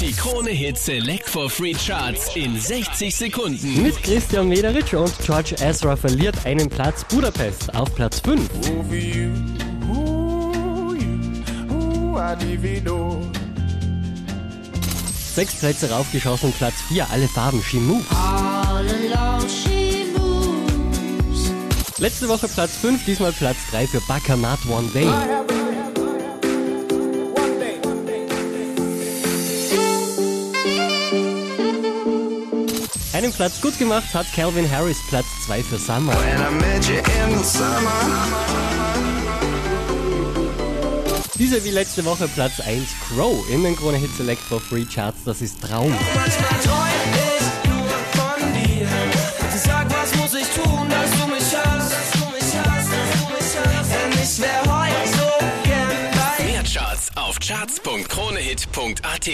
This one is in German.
Die Krone Hit Select for Free Charts in 60 Sekunden. Mit Christian Mederitsch und George Ezra verliert einen Platz Budapest auf Platz 5. Over you, ooh, you, ooh, I divido. Sechs Plätze raufgeschossen, Platz 4, alle Farben, She Moves. Letzte Woche Platz 5, diesmal Platz 3 für Bacchanat One Day. Einen Platz gut gemacht hat Calvin Harris, Platz 2 für Summer. And I met you in the summer. Diese wie letzte Woche Platz 1, Crow in den Krone Hit Select for Free Charts, das ist Traum. Manchmal träum ich nur von dir. Sag, was muss ich tun, dass du mich hast? Dass du mich hast, dass du mich hast. Denn ich wär heute so gern bei Mehr Charts auf charts.kronehit.at.